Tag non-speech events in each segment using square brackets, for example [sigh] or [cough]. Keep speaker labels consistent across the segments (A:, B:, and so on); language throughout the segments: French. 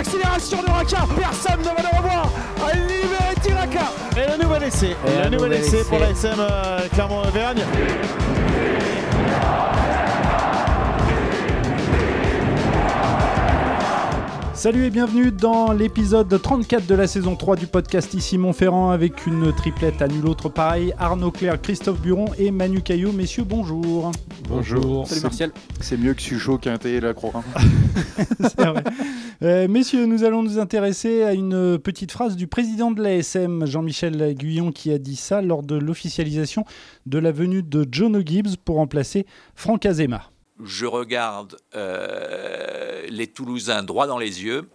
A: l'accélération de Raka. Personne ne va le revoir. À libérer Tiraka.
B: Et le nouvel essai. Et le nouvel essai pour la SM euh, Clermont-Auvergne.
C: Salut et bienvenue dans l'épisode 34 de la saison 3 du podcast Ici Montferrand avec une triplette à nul autre pareil. Arnaud Claire, Christophe Buron et Manu Caillot. Messieurs, bonjour.
D: Bonjour.
E: Salut Martial.
D: C'est mieux que Suchot, Quintet et Lacroix. [laughs]
C: C'est vrai. Euh, messieurs, nous allons nous intéresser à une petite phrase du président de l'ASM, Jean-Michel Guyon, qui a dit ça lors de l'officialisation de la venue de John Gibbs pour remplacer Franck Azema.
F: Je regarde euh, les Toulousains droit dans les yeux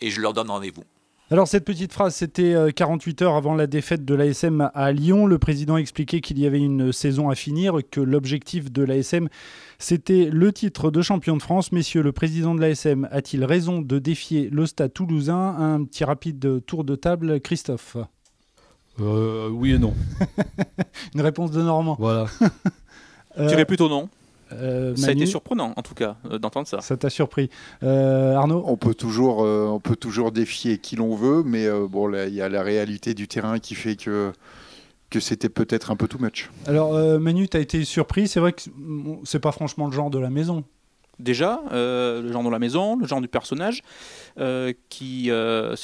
F: et je leur donne rendez-vous.
C: Alors cette petite phrase, c'était euh, 48 heures avant la défaite de l'ASM à Lyon. Le président expliquait qu'il y avait une saison à finir, que l'objectif de l'ASM, c'était le titre de champion de France. Messieurs, le président de l'ASM a-t-il raison de défier le stade toulousain? Un petit rapide tour de table, Christophe.
E: Euh, oui et non. [laughs]
C: Une réponse de Normand.
E: Voilà. [laughs]
C: Euh,
G: Je dirais plutôt non.
C: Euh,
G: Ça a été surprenant, en tout cas, euh, d'entendre ça.
C: ça t'a surpris. Euh, Arnaud
D: On peut toujours, euh, on peut toujours défier qui l'on veut, mais euh, bon, il y a la réalité du terrain qui fait que que c'était peut-être un peu too much.
C: Alors euh, Manu, t'as été surpris. C'est vrai que c'est pas franchement le genre de la maison.
G: Déjà, euh, le genre de la maison, le genre du personnage, euh, qui, euh,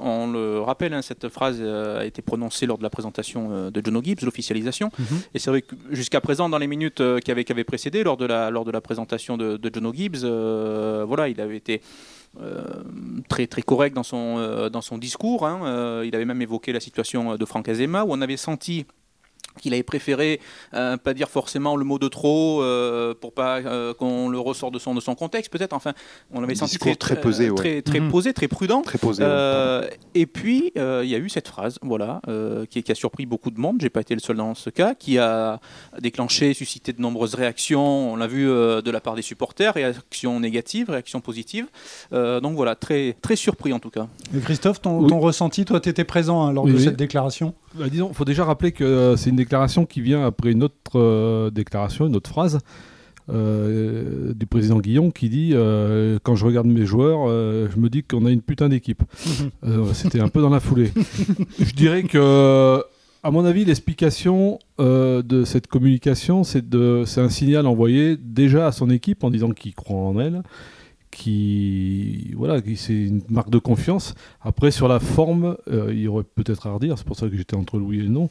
G: on le rappelle, hein, cette phrase a été prononcée lors de la présentation de John Gibbs, l'officialisation.
C: Mhm.
G: Et c'est vrai que jusqu'à présent, dans les minutes qui, avaient, qui avaient précédé, lors de la, lors de la présentation de, de John Gibbs, voilà, il avait été très, très correct dans son, dans son discours. hein. Il avait même évoqué la situation de Franck Azema, où on avait senti qu'il avait préféré euh, pas dire forcément le mot de trop euh, pour pas euh, qu'on le ressorte de son, de son contexte peut-être enfin on avait senti
D: très posé, ouais.
G: très, très
C: Mhm.
G: posé très prudent
D: Très posé. ouais.
G: euh, et puis, euh, il y a eu cette phrase, voilà, euh, qui, qui a surpris beaucoup de monde. J'ai pas été le seul dans ce cas, qui a déclenché, suscité de nombreuses réactions. On l'a vu euh, de la part des supporters, réactions négatives, réactions positives. Euh, donc voilà, très très surpris en tout cas.
C: Et Christophe, ton,
E: Oui.
C: ton ressenti, toi, tu étais présent hein, lors
E: Oui,
C: de
E: oui.
C: cette déclaration?
E: Bah, disons, faut déjà rappeler que euh, c'est une déclaration qui vient après une autre euh, déclaration, une autre phrase euh, du président Guillon qui dit euh, quand je regarde mes joueurs, euh, je me dis qu'on a une putain d'équipe. [laughs] C'était un peu dans la foulée. je dirais que, à mon avis, l'explication de cette communication, c'est un signal envoyé déjà à son équipe en disant qu'il croit en elle, qui voilà, qui c'est une marque de confiance. Après, sur la forme, euh, il y aurait peut-être à redire. C'est pour ça que j'étais entre oui et le non.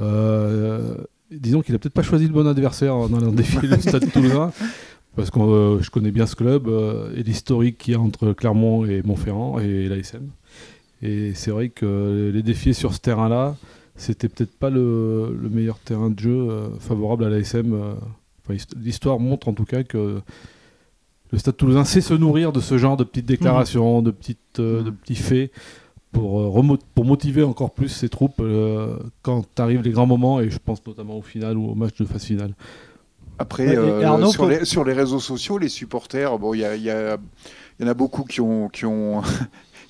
E: Euh, disons qu'il a peut-être pas choisi le bon adversaire en allant défier le Stade [laughs] Toulousain. Parce que euh, je connais bien ce club euh, et l'historique qu'il y a entre Clermont et Montferrand et l'ASM. Et c'est vrai que les défier sur ce terrain-là, c'était peut-être pas le, le meilleur terrain de jeu favorable à l'ASM. Enfin, L'histoire montre en tout cas que le Stade Toulousain sait se nourrir de ce genre de petites déclarations, de, petites, euh, de petits faits pour, euh, remo- pour motiver encore plus ses troupes euh, quand arrivent les grands moments, et je pense notamment au final ou au match de phase finale.
D: Après, euh,
C: Arnaud,
D: sur, les, sur les réseaux sociaux, les supporters, bon, il y, a- il y a- il y en a beaucoup qui ont, qui ont,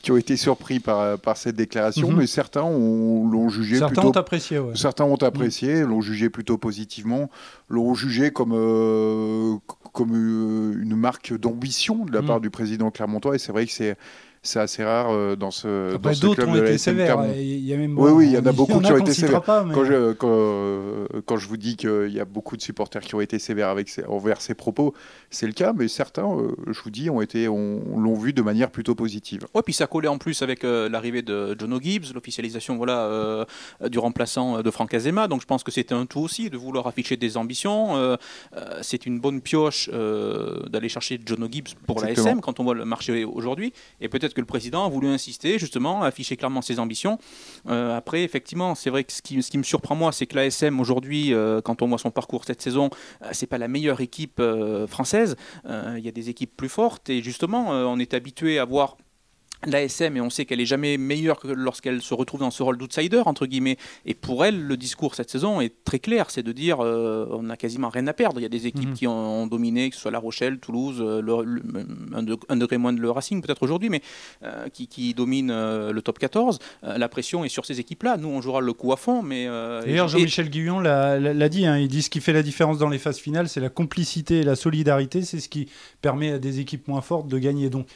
D: qui ont été surpris par, par cette déclaration,
C: Mhm.
D: mais certains ont- l'ont jugé
C: Certains
D: plutôt
C: ont apprécié, ouais.
D: Certains ont apprécié, l'ont jugé plutôt positivement, l'ont jugé comme, euh, comme euh, une marque d'ambition de la
C: Mm.
D: part du président Clermontois. Et c'est vrai que c'est c'est assez rare euh, dans ce,
C: Après,
D: dans ce
C: d'autres
D: club
C: ont
D: de la
C: été
D: SM
C: sévères.
D: Clermont.
C: et Il y a même,
D: Oui, oui, il y en a beaucoup qui ont été sévères.
C: Pas, mais-
D: Quand, je, quand, euh, quand je vous dis qu'il y a beaucoup de supporters qui ont été sévères avec envers ces propos, c'est le cas, mais certains, euh, je vous dis, ont été, on, l'ont vu de manière plutôt positive.
G: Ouais, puis ça collait en plus avec euh, l'arrivée de Jono Gibbs, l'officialisation voilà, euh, du remplaçant de Franck Azema. Donc je pense que c'était un tout aussi de vouloir afficher des ambitions. Euh, c'est une bonne pioche euh, d'aller chercher Jono Gibbs pour la
D: Exactement.
G: SM quand on voit le marché aujourd'hui. Et peut-être que le président a voulu insister justement, afficher clairement ses ambitions. Euh, après, effectivement, c'est vrai que ce qui, me surprend moi, c'est que la SM aujourd'hui, euh, quand on voit son parcours cette saison, euh, c'est pas la meilleure équipe euh, française. Il y a des équipes plus fortes et justement, on est habitué à voir l'ASM et on sait qu'elle est jamais meilleure que lorsqu'elle se retrouve dans ce rôle d'outsider entre guillemets. Et pour elle le discours cette saison est très clair c'est de dire euh, on n'a quasiment rien à perdre. Il y a des équipes
C: Mhm.
G: qui ont, ont dominé que ce soit La Rochelle Toulouse euh, le- le- un, de- un degré moins de le Racing peut-être aujourd'hui mais euh, qui, qui dominent euh, le top 14 Euh, la pression est sur ces équipes là nous on jouera le coup à fond mais
C: D'ailleurs,
G: et-
C: Jean-Michel Guillon l'a l'a dit, hein, il dit ce qui fait la différence dans les phases finales, c'est la complicité et la solidarité, c'est ce qui permet à des équipes moins fortes de gagner. Donc,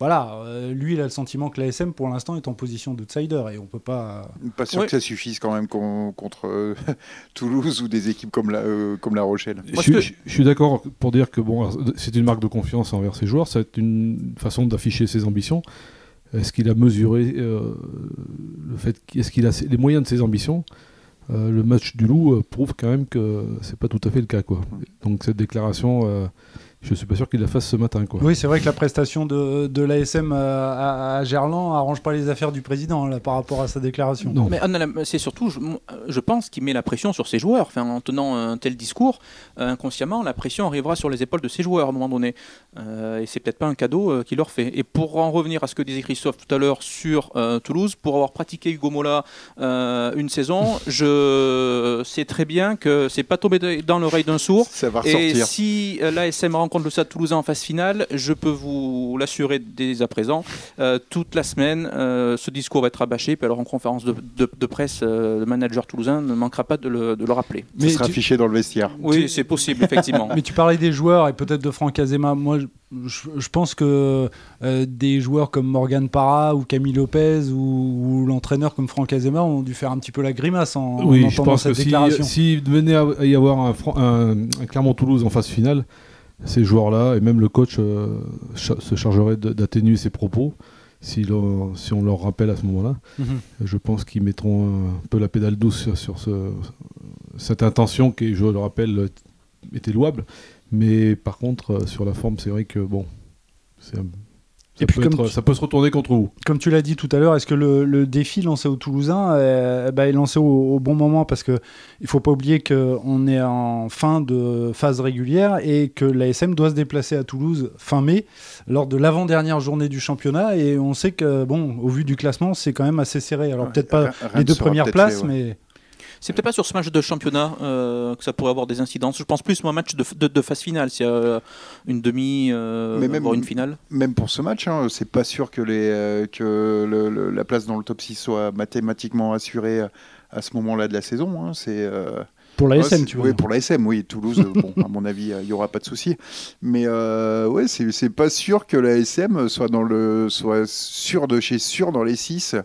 C: voilà, euh, lui, il a le sentiment que l'ASM, pour l'instant, est en position d'outsider et on peut pas.
D: Pas sûr
G: Ouais.
D: que ça suffise quand même con- contre euh, [laughs] Toulouse ou des équipes comme la, euh, comme la Rochelle.
E: Je,
G: que-
E: je- je suis d'accord pour dire que bon, c'est une marque de confiance envers ses joueurs, c'est une façon d'afficher ses ambitions. Est-ce qu'il a mesuré euh, le fait Est-ce qu'il a les moyens de ses ambitions? Euh, Le match du Loup prouve quand même que c'est pas tout à fait le cas, quoi. Donc cette déclaration, euh, je suis pas sûr qu'il la fasse ce matin, quoi.
C: Oui, c'est vrai que la prestation de, de l'ASM à, à Gerland arrange pas les affaires du président là, par rapport à sa déclaration.
E: Non.
G: Mais c'est surtout, je, je pense qu'il met la pression sur ses joueurs. Enfin, en tenant un tel discours, euh, inconsciemment, la pression arrivera sur les épaules de ses joueurs à un moment donné. Euh, et c'est peut-être pas un cadeau euh, qu'il leur fait. Et pour en revenir à ce que disait Christophe tout à l'heure sur euh, Toulouse, pour avoir pratiqué Hugo Mola euh, une saison, [laughs] je sais très bien que c'est pas tombé dans l'oreille d'un sourd.
D: Ça va
G: Et
D: ressortir.
G: si euh, l'ASM rencontre le Stade Toulousain en phase finale, je peux vous l'assurer dès à présent, euh, toute la semaine, euh, ce discours va être rabâché. Puis alors en conférence de, de- de presse, euh, le manager toulousain ne manquera pas de le, de le rappeler.
D: Ça
C: Mais
D: sera
C: tu-
D: affiché dans le vestiaire.
G: Oui, c'est possible, effectivement. [laughs]
C: Mais tu parlais des joueurs et peut-être de Franck Azema. Moi, je, je- je pense que euh, des joueurs comme Morgan Parra ou Camille Lopez ou, ou l'entraîneur comme Franck Azema ont dû faire un petit peu la grimace en, en
E: Oui, je
C: entendant
E: pense que
C: cette
E: si-
C: déclaration.
E: s'il venait à y avoir un- un Clermont-Toulouse en phase finale, ces joueurs-là et même le coach euh, cha- se chargerait d'atténuer ses propos si, on leur rappelle à ce moment-là.
C: Mhm.
E: Je pense qu'ils mettront un peu la pédale douce sur, sur ce- cette intention qui, je le rappelle, était louable. Mais par contre, euh, sur la forme, c'est vrai que bon, c'est un- ça,
C: Et puis
E: peut
C: comme
E: être-
C: tu-
E: ça peut se retourner contre vous.
C: Comme tu l'as dit tout à l'heure, est-ce que le, le défi lancé aux Toulousains euh, bah, est lancé au, au bon moment Parce qu'il ne faut pas oublier qu'on est en fin de phase régulière et que l'ASM doit se déplacer à Toulouse fin mai lors de l'avant-dernière journée du championnat. Et on sait que, bon, au vu du classement, c'est quand même assez serré. Alors
D: Ouais,
C: peut-être pas
D: rien- rien
C: les deux premières places,
D: fait, ouais.
C: mais
G: C'est peut-être pas sur ce match de championnat euh, que ça pourrait avoir des incidences. Je pense plus moi, un match de, de- de phase finale, s'il y a euh, une demi, euh,
D: Mais même-
G: voire une finale.
D: Même pour ce match, hein, c'est pas sûr que, les, euh, que le- le- la place dans le top 6 soit mathématiquement assurée à, à ce moment-là de la saison. hein. C'est euh,
C: pour l'ASM,
D: c'est-
C: tu vois.
D: Oui, pour la SM, oui. Toulouse, [laughs] bon, à mon avis, il n'y aura pas de souci. Mais euh, ouais, c'est c'est pas sûr que la SM soit, dans le, soit sûr de chez sûr dans les 6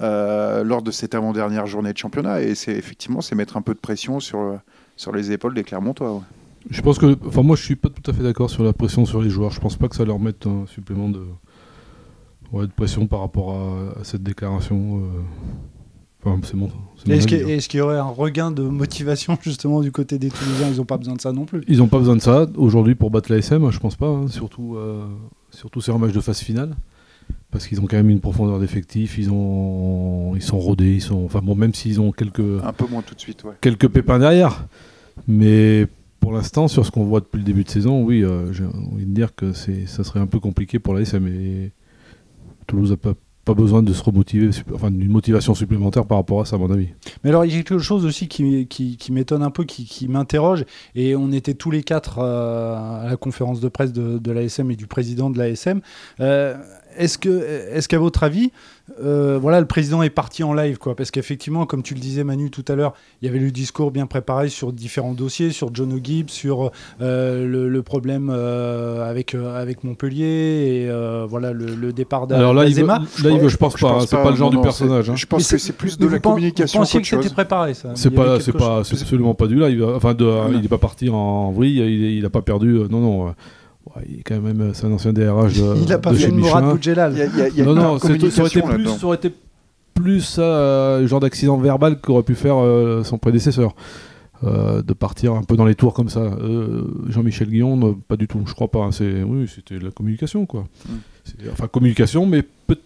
D: lors de cette avant-dernière journée de championnat. Et c'est effectivement, c'est mettre un peu de pression sur, sur les épaules des Clermontois. ouais.
E: Je pense que, enfin moi je suis pas tout à fait d'accord sur la pression sur les joueurs. Je pense pas que ça leur mette un supplément de, ouais, de pression par rapport à, à cette déclaration. euh. Enfin c'est mon
C: Est-ce qu'il
E: hein.
C: y aurait un regain de motivation [laughs] justement du côté des Toulousains Ils n'ont pas besoin de ça non plus.
E: Ils n'ont pas besoin de ça aujourd'hui pour battre la SM, je pense pas. hein, surtout, euh, surtout sur un match de phase finale. Parce qu'ils ont quand même une profondeur d'effectifs, ils, ont, ils sont rodés, ils sont, enfin bon, même s'ils ont quelques,
D: Un peu moins tout de suite. Ouais.
E: quelques pépins derrière. Mais pour l'instant, sur ce qu'on voit depuis le début de saison, oui, euh, j'ai envie de dire que c'est, ça serait un peu compliqué pour la SM. Et Toulouse n'a pas, pas besoin de se remotiver, enfin d'une motivation supplémentaire par rapport à ça, à mon avis.
C: Mais alors, il y a quelque chose aussi qui, qui, qui m'étonne un peu, qui, qui m'interroge, et on était tous les quatre euh, à la conférence de presse de, de l'ASM et du président de l'ASM. Euh, est-ce que, est-ce qu'à votre avis, euh, voilà, le président est parti en live, quoi? Parce qu'effectivement, comme tu le disais, Manu, tout à l'heure, il y avait le discours bien préparé sur différents dossiers, sur John O'Gibbs, sur euh, le, le problème euh, avec, euh, avec Montpellier, et euh, voilà, le, le départ d'A-
E: Alors là, il veut,
C: d'Azema.
E: là, il veut, je pense pas, hein, c'est pas le genre
D: non,
E: du personnage. hein.
D: Je pense que
C: c'est-
D: plus de la communication
C: Vous pensiez que c'était préparé, ça?
E: C'est pas, c'est pas, absolument pas du live. Enfin, de,
D: Voilà.
E: il est pas parti en vrille. Il, il a pas perdu. non, non. Euh, ouais, il est quand même, c'est un ancien DRH de,
C: Il a pas
E: de
C: fait
E: chez
C: Mourad. Boudjelal.
E: Non, non, ça aurait été plus, ça aurait été plus euh, genre d'accident verbal qu'aurait pu faire euh, son prédécesseur. Euh, de partir un peu dans les tours comme ça. Euh, Jean-Michel Guillon, pas du tout. Je crois pas. hein, C'est, oui, c'était de la communication, quoi.
D: Mm.
E: Enfin, communication, mais peut-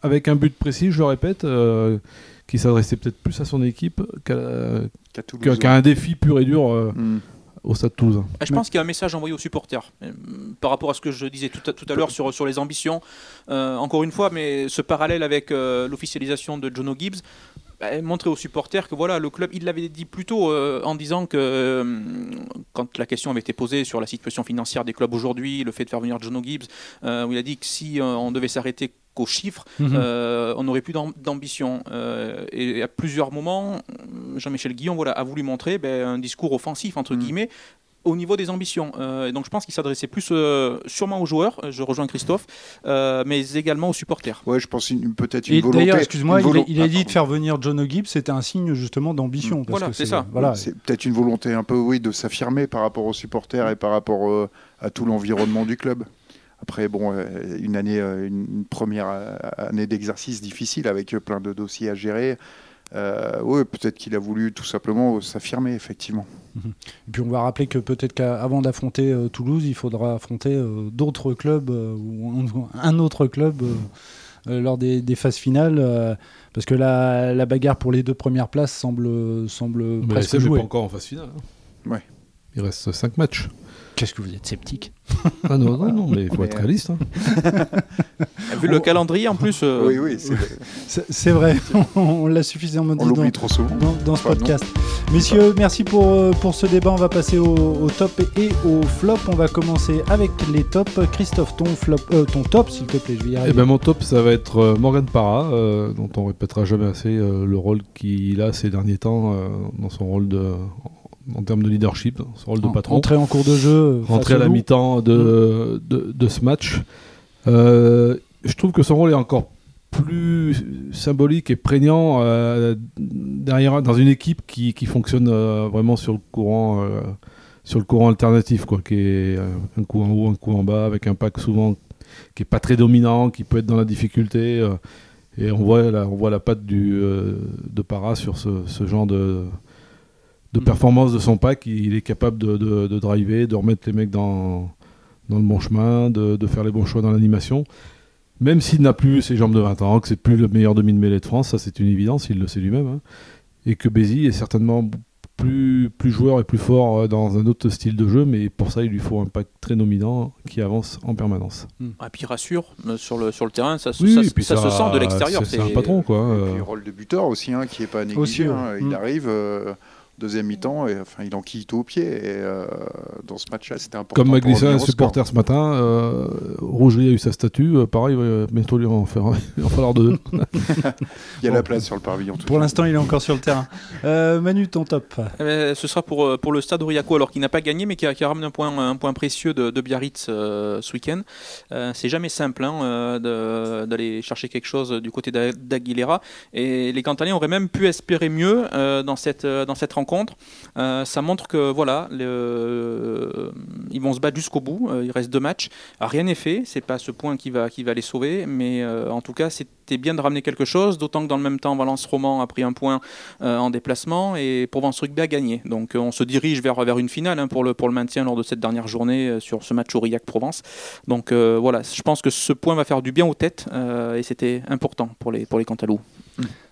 E: avec un but précis, je le répète, euh, qui s'adressait peut-être plus à son équipe qu'à,
D: qu'à-
E: qu'à un défi pur et dur euh,
D: Hmm.
E: Au Stade Toulousain.
G: Ah, Je pense qu'il y a un message envoyé aux supporters euh, par rapport à ce que je disais tout à, tout à l'heure sur, sur les ambitions. Euh, encore une fois, mais ce parallèle avec euh, l'officialisation de Jono Gibbs bah, montrer aux supporters que voilà, le club, il l'avait dit plus tôt euh, en disant que euh, quand la question avait été posée sur la situation financière des clubs aujourd'hui, le fait de faire venir Jono Gibbs, euh, où il a dit que si on devait s'arrêter qu'aux chiffres,
C: Mhm.
G: on n'aurait plus d'am- d'ambition. Et à plusieurs moments, Jean-Michel Guillon voilà, a voulu montrer ben, un discours offensif, entre
D: Mhm.
G: guillemets, au niveau des ambitions. et donc je pense qu'il s'adressait plus sûrement aux joueurs, je rejoins Christophe, mais également aux supporters.
D: Ouais, je pense peut-être une volonté.
C: D'ailleurs, excuse-moi, il, a dit de faire venir John O'Gibbs, c'était un signe justement d'ambition.
G: Voilà, c'est ça.
C: Voilà.
D: C'est peut-être une volonté un peu, oui, de s'affirmer par rapport aux supporters et par rapport à tout l'environnement du club. Après, bon, une année, une première année d'exercice difficile avec plein de dossiers à gérer. Euh, oui, peut-être qu'il a voulu tout simplement s'affirmer, effectivement. [laughs]
C: Et puis on va rappeler que peut-être qu'avant d'affronter euh, Toulouse, il faudra affronter euh, d'autres clubs ou un autre club lors des, phases finales, parce que la, la, bagarre pour les deux premières places semble, semble Mais presque jouée.
E: pas encore en phase finale.
D: Hein? Ouais.
E: Il reste 5 matchs.
C: Qu'est-ce que vous êtes sceptique
E: Ah non, non, non, mais il faut être réaliste. Hein. [laughs]
G: Vu le calendrier en plus.
D: Euh, oui, oui,
C: c'est [laughs] vrai. [laughs] on l'a suffisamment dit
D: dans, trop souvent.
C: dans, ce podcast. Messieurs, merci pour, euh, pour ce débat. On va passer au, top et au flop. On va commencer avec les tops. Christophe, ton, flop, euh, ton top, s'il te plaît, je vais y arriver.
E: Eh ben, mon top, ça va être Morgan Parra, dont on répétera jamais assez le rôle qu'il a ces derniers temps dans son rôle de en termes de leadership, son rôle de patron.
C: Rentrer en cours de jeu.
E: Rentrer à la mi-temps de, de, de, ce match. Euh, je trouve que son rôle est encore plus symbolique et prégnant euh, derrière dans une équipe qui, qui fonctionne euh, vraiment sur le courant sur le courant alternatif quoi qui est un coup en haut un coup en bas avec un pack souvent qui est pas très dominant qui peut être dans la difficulté et on voit la, on voit la patte du de Para sur ce, ce genre de de mm. performance de son pack, il est capable de, de, driver, de remettre les mecs dans, dans le bon chemin, de, faire les bons choix dans l'animation. Même s'il n'a plus ses jambes de 20 ans, que c'est plus le meilleur demi-mêlée de France, ça c'est une évidence, il le sait lui-même. Hein. Et que Bézi est certainement plus, plus joueur et plus fort euh, dans un autre style de jeu, mais pour ça il lui faut un pack très dominant qui avance en permanence.
G: Et mm. puis rassure, euh, sur le, sur le terrain, ça, ça, se sent de l'extérieur.
E: C'est un patron quoi.
D: Et puis, le rôle de buteur aussi, hein, qui n'est pas négligé. Hein. Il mm. arrive. Euh, deuxième mi-temps, et enfin, il en quitte au pied. Et euh, dans ce match-là, c'était important.
E: Comme m'a glissé un supporter ce matin, euh, a eu sa statue. Euh, pareil, bientôt lui en, faire, il [laughs] va en falloir deux. [laughs]
D: il y a la place sur le pavillon.
C: Pour l'instant, il est encore sur le terrain. Euh, Manu, ton top
G: eh ben, Ce sera pour, pour le stade Aurillaco, alors qu'il n'a pas gagné, mais qui a, qui a, ramené un point, un point précieux de, de Biarritz ce week-end. c'est jamais simple hein, d'aller chercher quelque chose du côté d'Aguilera. Et les Cantalais auraient même pu espérer mieux dans, cette, dans cette rencontre contre, euh, ça montre que voilà, le, ils vont se battre jusqu'au bout. Euh, il reste deux matchs. rien n'est fait. C'est pas ce point qui va, qui va les sauver, mais euh, en tout cas, c'était bien de ramener quelque chose. D'autant que dans le même temps, Valence Roman a pris un point en déplacement et Provence Rugby a gagné. Donc on se dirige vers, vers une finale hein, pour, le, pour le maintien lors de cette dernière journée sur ce match Aurillac-Provence. Donc voilà, je pense que ce point va faire du bien aux têtes et c'était important pour les, pour les Cantalous.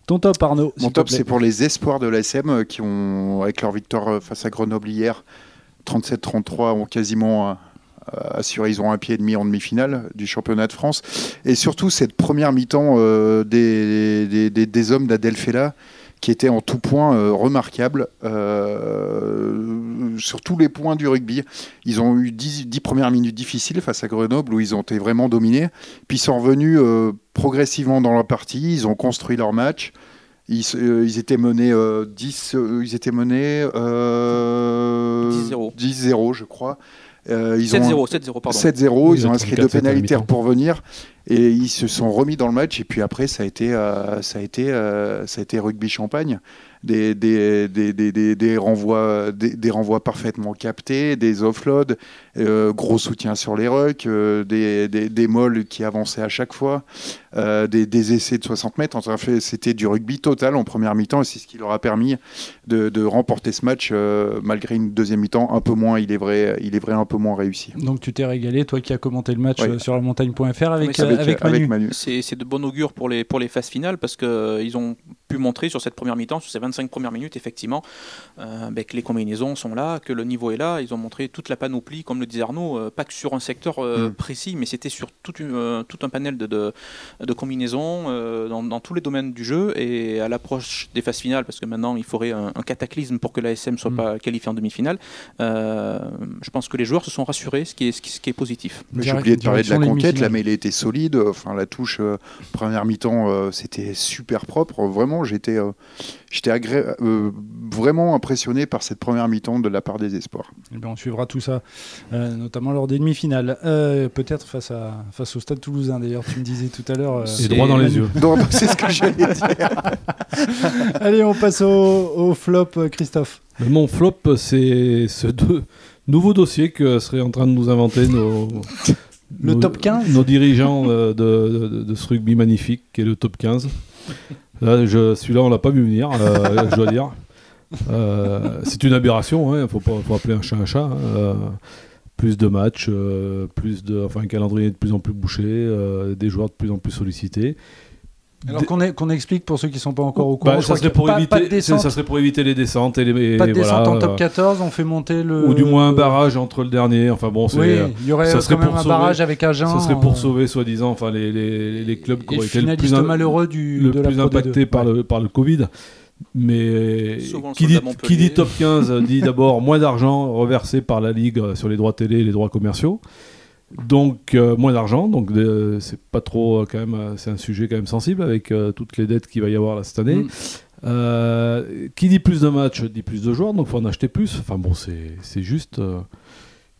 C: Ton top, Arnaud
D: Mon top, c'est pour les espoirs de l'ASM euh, qui ont, avec leur victoire euh, face à Grenoble hier, 37-33, ont quasiment euh, assuré, ils ont un pied et demi en demi-finale du championnat de France. Et surtout, cette première mi-temps des, des, hommes d'Adelphela qui était en tout point remarquable sur tous les points du rugby. Ils ont eu 10, 10, premières minutes difficiles face à Grenoble où ils ont été vraiment dominés. Puis ils sont revenus progressivement dans la partie, ils ont construit leur match. Ils, euh, étaient menés 10, euh, euh, ils étaient menés 10-0, 10-0 je crois.
G: 7-0, 7-0, pardon.
D: 7-0, ils, ont inscrit deux pénalités pour venir et ils se sont remis dans le match. Et puis après, ça a été, ça a été, ça a été rugby champagne des, des, des, des, renvois, des, renvois parfaitement captés, des offloads, euh, gros soutien sur les rucks, euh, des, des, molles qui avançaient à chaque fois, euh, des, essais de 60 mètres. Enfin, c'était du rugby total en première mi-temps et c'est ce qui leur a permis de, de remporter ce match malgré une deuxième mi-temps un peu moins, il est vrai, il est vrai un peu moins réussi.
C: Donc tu t'es régalé, toi qui as commenté le match sur la montagne.fr avec, avec, avec, Manu.
G: C'est de bon augure pour les, pour les phases finales parce qu'ils ont pu montrer sur cette première mi-temps, sur ces 25 premières minutes, effectivement, euh, ben, que les combinaisons sont là, que le niveau est là. Ils ont montré toute la panoplie, comme le disait Arnaud, euh, pas que sur un secteur euh, mm. précis, mais c'était sur tout, tout, un panel de, de, combinaisons dans, tous les domaines du jeu. Et à l'approche des phases finales, parce que maintenant il faudrait un, cataclysme pour que l'ASM soit mm. pas qualifié en demi-finale, je pense que les joueurs se sont rassurés, ce qui est, ce qui, est positif.
D: J'ai oublié de parler de la conquête, la mêlée était solide, enfin la touche première mi-temps, c'était super propre, vraiment j'étais j'étais vraiment impressionné par cette première mi-temps de la part des espoirs.
C: Eh bien, on suivra tout ça, notamment lors des demi-finales. Peut-être face, à, face au Stade toulousain, d'ailleurs, tu me disais tout à l'heure.
E: C'est droit dans les yeux.
D: C'est ce que j'allais dire. [laughs]
C: Allez, on passe au, au flop, Christophe.
E: Mon flop, c'est ce deux nouveau dossier que seraient en train de nous inventer nos, [laughs]
C: le top 15
E: Nos dirigeants de, de, ce rugby magnifique qui est le top 15. Celui-là, on l'a pas vu venir, euh, je dois dire. Euh, c'est une aberration, il hein, faut, faut, appeler un chat un chat. Hein. Euh, plus de matchs, plus de, enfin, un calendrier de plus en plus bouché, des joueurs de plus en plus sollicités.
C: Alors qu'on explique pour ceux qui ne sont pas encore au courant.
E: Bah, ça, serait pour éviter, ça serait pour éviter les descentes. Et les,
C: pas de descente en top 14, on fait monter le.
E: Ou du moins un barrage entre le dernier. Enfin bon,
C: oui, il y aurait ça serait quand même un barrage avec Agen.
E: Ça serait pour euh, sauver, soi-disant, enfin, les, les, les, clubs qui auraient été le plus,
C: malheureux du,
E: le plus impactés par, le, par le Covid. Mais qui dit, qui dit, top 15 dit d'abord moins d'argent reversé par la Ligue sur les droits télé et les droits commerciaux. Donc euh, moins d'argent, donc c'est pas trop euh, quand même, euh, c'est un sujet quand même sensible avec toutes les dettes qu'il va y avoir là, cette année. Mm. qui dit plus de matchs dit plus de joueurs, donc faut en acheter plus. Enfin bon, c'est juste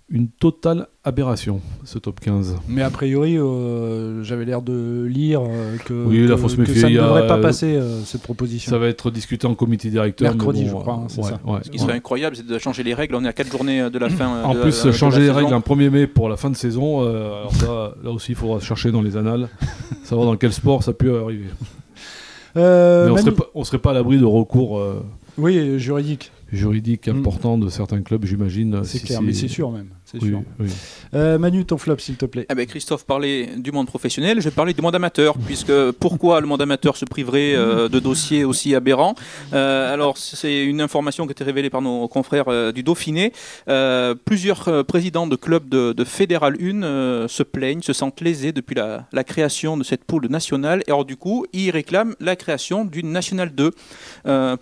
E: une totale aberration, ce top 15.
C: Mais a priori, euh, j'avais l'air de lire euh, que,
E: oui, là, faut se méfier,
C: ça ne devrait pas passer, euh, cette proposition.
E: Ça va être discuté en comité directeur.
C: Mercredi, je crois, hein, c'est ça.
G: Ce qui serait incroyable, c'est de changer les règles. On est à 4 journées de la fin.
E: En plus, changer les règles un 1er mai pour la fin de saison, alors ça, là aussi, il faudra chercher dans les annales, [laughs] savoir dans quel sport ça peut arriver. Mais on serait, pas, serait pas à l'abri de recours.
C: oui, juridique
E: juridique mm. important de certains clubs, j'imagine.
C: C'est clair, mais c'est sûr même. Euh, Manu, ton flop, s'il te plaît.
G: Eh ben, Christophe parlait du monde professionnel, je vais parler du monde amateur, [laughs] puisque pourquoi le monde amateur se priverait euh, de dossiers aussi aberrants euh, Alors, c'est une information qui a été révélée par nos confrères du Dauphiné. plusieurs présidents de clubs de, Fédéral 1 se plaignent, se sentent lésés depuis la, création de cette poule nationale. Et alors, du coup, ils réclament la création d'une nationale 2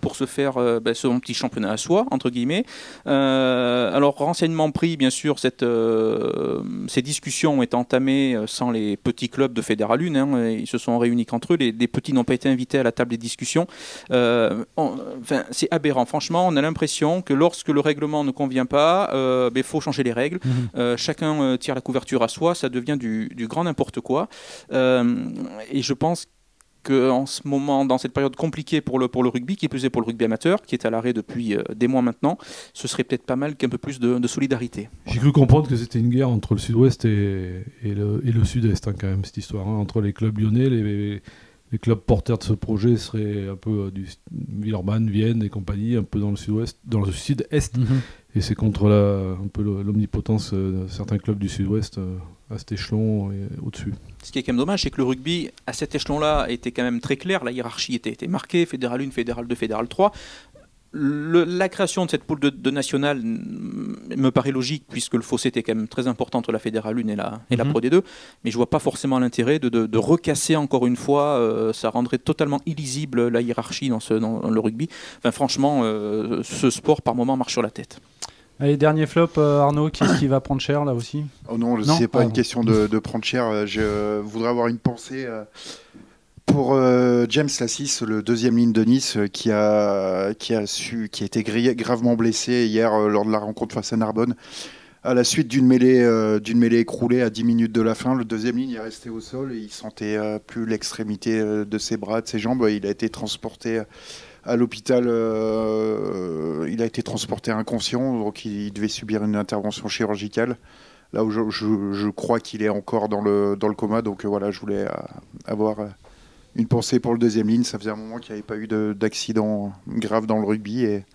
G: pour se faire ben, son petit championnat à soi, entre guillemets. alors, renseignement pris, bien sûr, cette, euh, ces discussions ont été entamées euh, sans les petits clubs de Fédéral 1. Hein, ils se sont réunis qu'entre eux. Les, petits n'ont pas été invités à la table des discussions. Euh, enfin, c'est aberrant. Franchement, on a l'impression que lorsque le règlement ne convient pas, il ben, faut changer les règles. Mhm. chacun tire la couverture à soi. Ça devient du, du grand n'importe quoi. et je pense en ce moment, dans cette période compliquée pour le, pour le rugby, qui est plus pour le rugby amateur, qui est à l'arrêt depuis euh, des mois maintenant, ce serait peut-être pas mal qu'un peu plus de, solidarité.
E: J'ai cru comprendre que c'était une guerre entre le sud-ouest et, et, le, et le sud-est, hein, quand même, cette histoire. Hein, entre les clubs lyonnais, les, les clubs porteurs de ce projet seraient un peu euh, du Villeurbanne, Vienne et compagnie, un peu dans le sud-ouest, dans le sud-est. Mhm. Et c'est contre la, un peu l'omnipotence euh, de certains clubs du sud-ouest à cet échelon et au-dessus.
G: Ce qui est quand même dommage, c'est que le rugby, à cet échelon-là, était quand même très clair. La hiérarchie était, était marquée Fédéral 1, Fédéral 2, Fédéral 3. la création de cette poule de, de nationale me paraît logique puisque le fossé était quand même très important entre la Fédéral 1 et la, et la mhm. Pro D2, mais je vois pas forcément l'intérêt de, de, recasser encore une fois. Euh, ça rendrait totalement illisible la hiérarchie dans, ce, dans, le rugby. Enfin, franchement, euh, ce sport par moment marche sur la tête.
C: Allez, dernier flop, euh, Arnaud, qui est-ce qui va prendre cher là aussi?
D: Oh non, ce n'est pas une question de, prendre cher. Euh, je voudrais avoir une pensée euh, pour James Lassis, le deuxième ligne de Nice, qui a, qui a, su, qui a été gravement blessé hier lors de la rencontre face à Narbonne. À la suite d'une mêlée, d'une mêlée écroulée à 10 minutes de la fin, le deuxième ligne est resté au sol et il sentait plus l'extrémité de ses bras, de ses jambes. Il a été transporté à l'hôpital, euh, il a été transporté inconscient, donc il devait subir une intervention chirurgicale. Là où je, crois qu'il est encore dans le, dans le coma, donc euh, voilà, je voulais euh, avoir une pensée pour le deuxième ligne. Ça faisait un moment qu'il n'y avait pas eu d'accident grave dans le rugby et,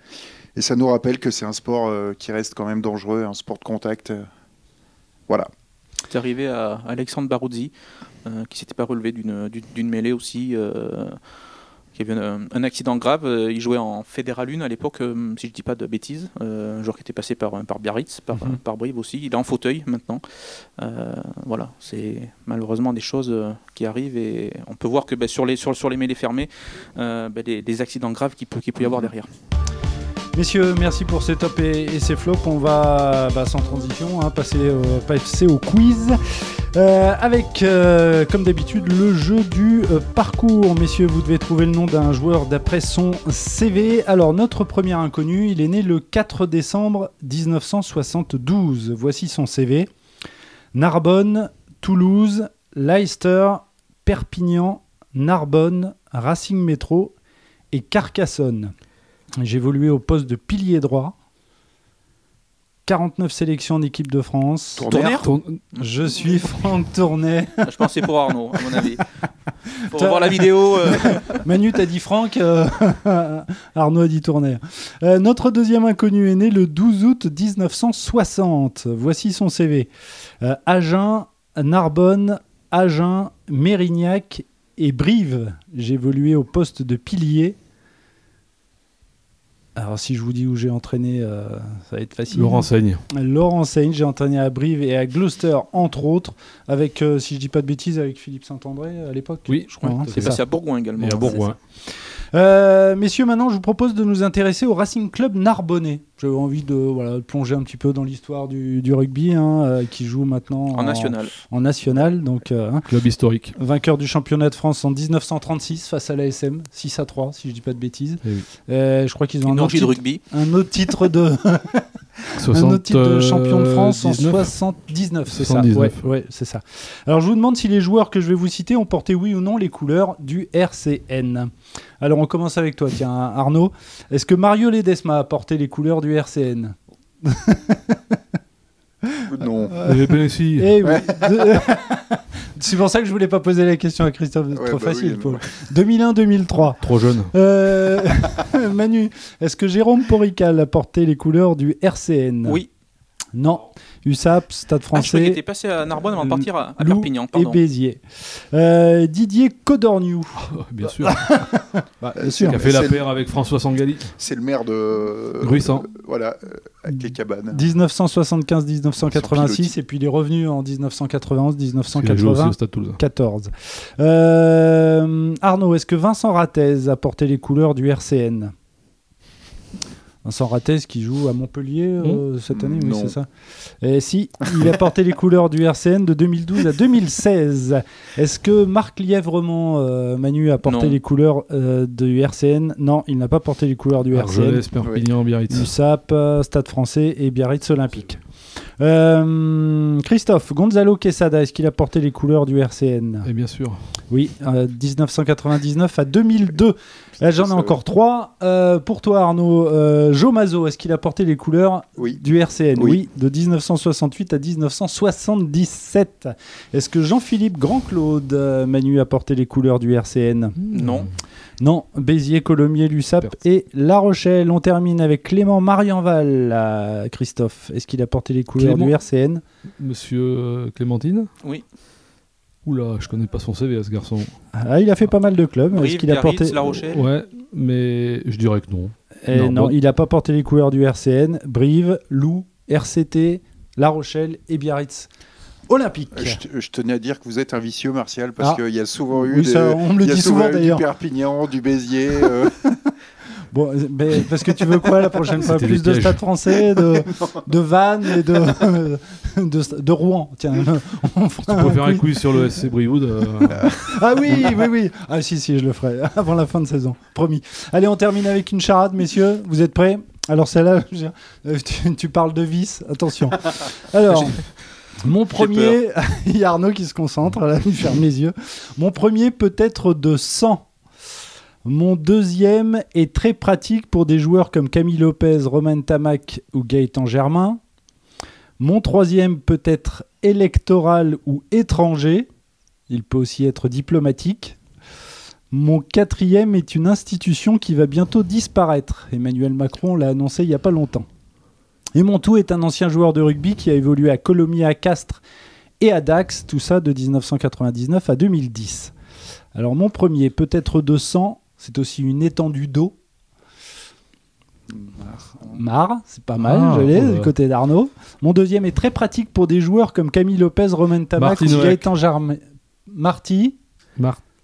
D: ça nous rappelle que c'est un sport qui reste quand même dangereux, un sport de contact. voilà.
G: C'est arrivé à Alexandre Baruzzi, qui s'était pas relevé d'une mêlée aussi. Il y avait un, accident grave. Euh, il jouait en Fédéral 1 à l'époque, euh, si je ne dis pas de bêtises. Euh, un joueur qui était passé par, par Biarritz, par, mhm. par Brive aussi. Il est en fauteuil maintenant. voilà, c'est malheureusement des choses qui arrivent et on peut voir que ben, sur, les, sur, sur les mêlées fermées, ben, des, accidents graves qu'il peut, peut y avoir mhm. derrière.
C: Messieurs, merci pour ces tops et, ces flops. On va, bah, sans transition, hein, passer, au quiz. Euh, avec, euh, comme d'habitude, le jeu du euh, parcours. Messieurs, vous devez trouver le nom d'un joueur d'après son CV. Alors, notre premier inconnu, il est né le 4 décembre 1972. Voici son CV. Narbonne, Toulouse, Leicester, Perpignan, Narbonne, Racing Métro et Carcassonne. J'ai évolué au poste de pilier droit. 49 sélections en équipe de France.
G: Tourner
C: Je suis Franck Tournet.
G: Je pensais pour Arnaud, à mon avis. [laughs] Pour voir la vidéo. Euh. [laughs]
C: Manu, t'as dit Franck, euh, [laughs] Arnaud a dit Tournet. Euh, notre deuxième inconnu est né le 12 août 1960. Voici son CV. Agen, Narbonne, Agen, Mérignac et Brive. J'ai évolué au poste de pilier alors si je vous dis où j'ai entraîné, euh, ça va être facile.
E: Laurent Seigne.
C: Laurent Seigne, j'ai entraîné à Brive et à Gloucester, entre autres, avec, euh, si je dis pas de bêtises, avec Philippe Saint-André à l'époque.
E: Oui,
C: je crois. Hein,
G: c'est passé à Bourgoin également.
E: Et à Bourgoin.
C: Euh, messieurs, maintenant, je vous propose de nous intéresser au Racing Club Narbonnais. J'ai envie de, voilà, plonger un petit peu dans l'histoire du, rugby, hein, euh, qui joue maintenant
G: en, national.
C: En national, donc
E: euh, hein. club historique.
C: Vainqueur du championnat de France en 1936 face à l'ASM, 6 à 3, si je dis pas de bêtises.
E: Eh
C: je crois qu'ils ont un autre,
G: titre, de rugby.
C: un autre titre de. [laughs] un autre titre de champion de France en 79, c'est ça. Ouais, ouais c'est ça. Alors je vous demande si les joueurs que je vais vous citer ont porté oui ou non les couleurs du RCN. Alors on commence avec toi, tiens, Arnaud. Est-ce que Mario Ledesma a porté les couleurs du RCN [laughs]
D: Non.
C: Eh oui. [laughs] C'est pour ça que je voulais pas poser la question à Christophe. trop bah facile, 2001-2003.
E: Trop jeune.
C: Euh, [laughs] Manu, est-ce que Jérôme Porical a porté les couleurs du RCN
G: Oui.
C: Non. USAP, Stade français. Ah,
G: je était passé à Narbonne avant de partir à, Perpignan.
C: Pardon. Et Béziers. Euh, Didier Codorniou. [laughs]
E: bien sûr. [laughs] bah, bien sûr. Qui a fait la paire avec François Sangali.
D: C'est le maire de.
E: Gruissant.
D: voilà, euh, avec les cabanes.
C: 1975-1986, et puis il est revenu en 1991-1994. Euh, Arnaud, est-ce que Vincent Rattez a porté les couleurs du RCN Vincent Rattez qui joue à Montpellier euh, mmh. cette année, oui, c'est ça. Et si, il a porté les couleurs du RCN de 2012 à 2016. Est-ce que Marc Lièvremont, euh, Manu, a porté les couleurs euh, du RCN Non, il n'a pas porté les couleurs du RCN.
E: Perpignan, Biarritz.
C: USAP, Stade français et Biarritz Olympique. Christophe, Gonzalo Quesada, est-ce qu'il a porté les couleurs du RCN
E: Et bien sûr.
C: Oui, 1999 à 2002. J'en ai encore trois. Euh, pour toi, Arnaud, euh, Joe Mazo, est-ce qu'il a porté les couleurs du RCN oui. de 1968 à 1977. Est-ce que Jean-Philippe Grand-Claude euh, Manu a porté les couleurs du RCN
G: Non.
C: Non, Béziers, Colomiers, Lussap et La Rochelle. On termine avec Clément Marienval, Christophe. Est-ce qu'il a porté les couleurs du RCN
E: Monsieur Clémentine?
G: Oui.
E: Oula, je connais pas son CV à ce garçon.
C: Ah, il a fait pas mal de clubs.
G: Est-ce qu'il a porté La Rochelle
E: Ouais, mais je dirais que non.
C: Eh non, il n'a pas porté les couleurs du RCN. Brive, Loup, RCT, La Rochelle et Biarritz. Olympique.
D: Je, tenais à dire que vous êtes un vicieux, Martial, parce ah. qu'il y a souvent eu,
C: des, on me le dit souvent,
D: du Perpignan, du Béziers. Euh. [laughs]
C: Bon, parce que tu veux quoi la prochaine fois? Plus de stade français, de, [laughs] de Vannes et de, de, Rouen. Tiens,
E: on tu peux faire un quiz sur le SC Brioude. Euh. [laughs]
C: ah oui, oui, oui. Ah si, si, je le ferai avant la fin de saison, promis. Allez, on termine avec une charade, messieurs. Vous êtes prêts? Alors celle-là, euh, tu, tu, parles de vis. Attention. Alors. Mon premier, [laughs] il y a Arnaud qui se concentre, là, il ferme les yeux. Mon premier peut être de 100. Mon deuxième est très pratique pour des joueurs comme Camille Lopez, Romain Tamac ou Gaëtan Germain. Mon troisième peut être électoral ou étranger. Il peut aussi être diplomatique. Mon quatrième est une institution qui va bientôt disparaître. Emmanuel Macron l'a annoncé il n'y a pas longtemps. Et mon tout est un ancien joueur de rugby qui a évolué à Colomiers, à Castres et à Dax, tout ça de 1999 à 2010. Alors mon premier peut être de sang, c'est aussi une étendue d'eau. Mar, c'est pas mal, ah, je l'ai, du côté d'Arnaud. Mon deuxième est très pratique pour des joueurs comme Camille Lopez, Romain Tabac ou Gaëtan Jarme. Marty.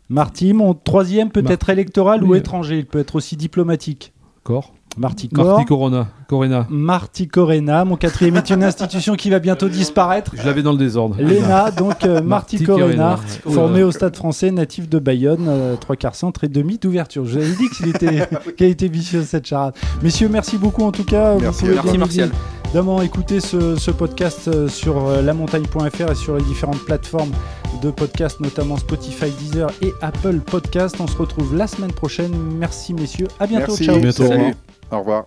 C: Marty, mon troisième peut être électoral ou étranger, il peut être aussi diplomatique.
E: Cor.
C: Marty
E: Marty Corona. Corena.
C: Marty Corena. Mon quatrième est une [laughs] institution qui va bientôt disparaître.
E: Je l'avais dans le désordre.
C: L'ENA, [laughs] donc euh, Marty,
E: Marty
C: Corena,
E: Corena.
C: formé au Stade français, natif de Bayonne, euh, trois quarts centre et demi d'ouverture. Je vous avais dit qu'il était, [laughs] qu'elle était vicieuse cette charade. Messieurs, merci beaucoup en tout cas. Vous
D: Merci.
C: pouvez
G: Merci, Martial.
C: Évidemment, écoutez ce, ce podcast euh, sur euh, lamontagne.fr et sur les différentes plateformes de podcast, notamment Spotify, Deezer et Apple Podcast. On se retrouve la semaine prochaine. Merci messieurs. À bientôt.
D: Merci.
C: Ciao.
E: bientôt.
D: Salut.
E: Au revoir.
D: Au revoir.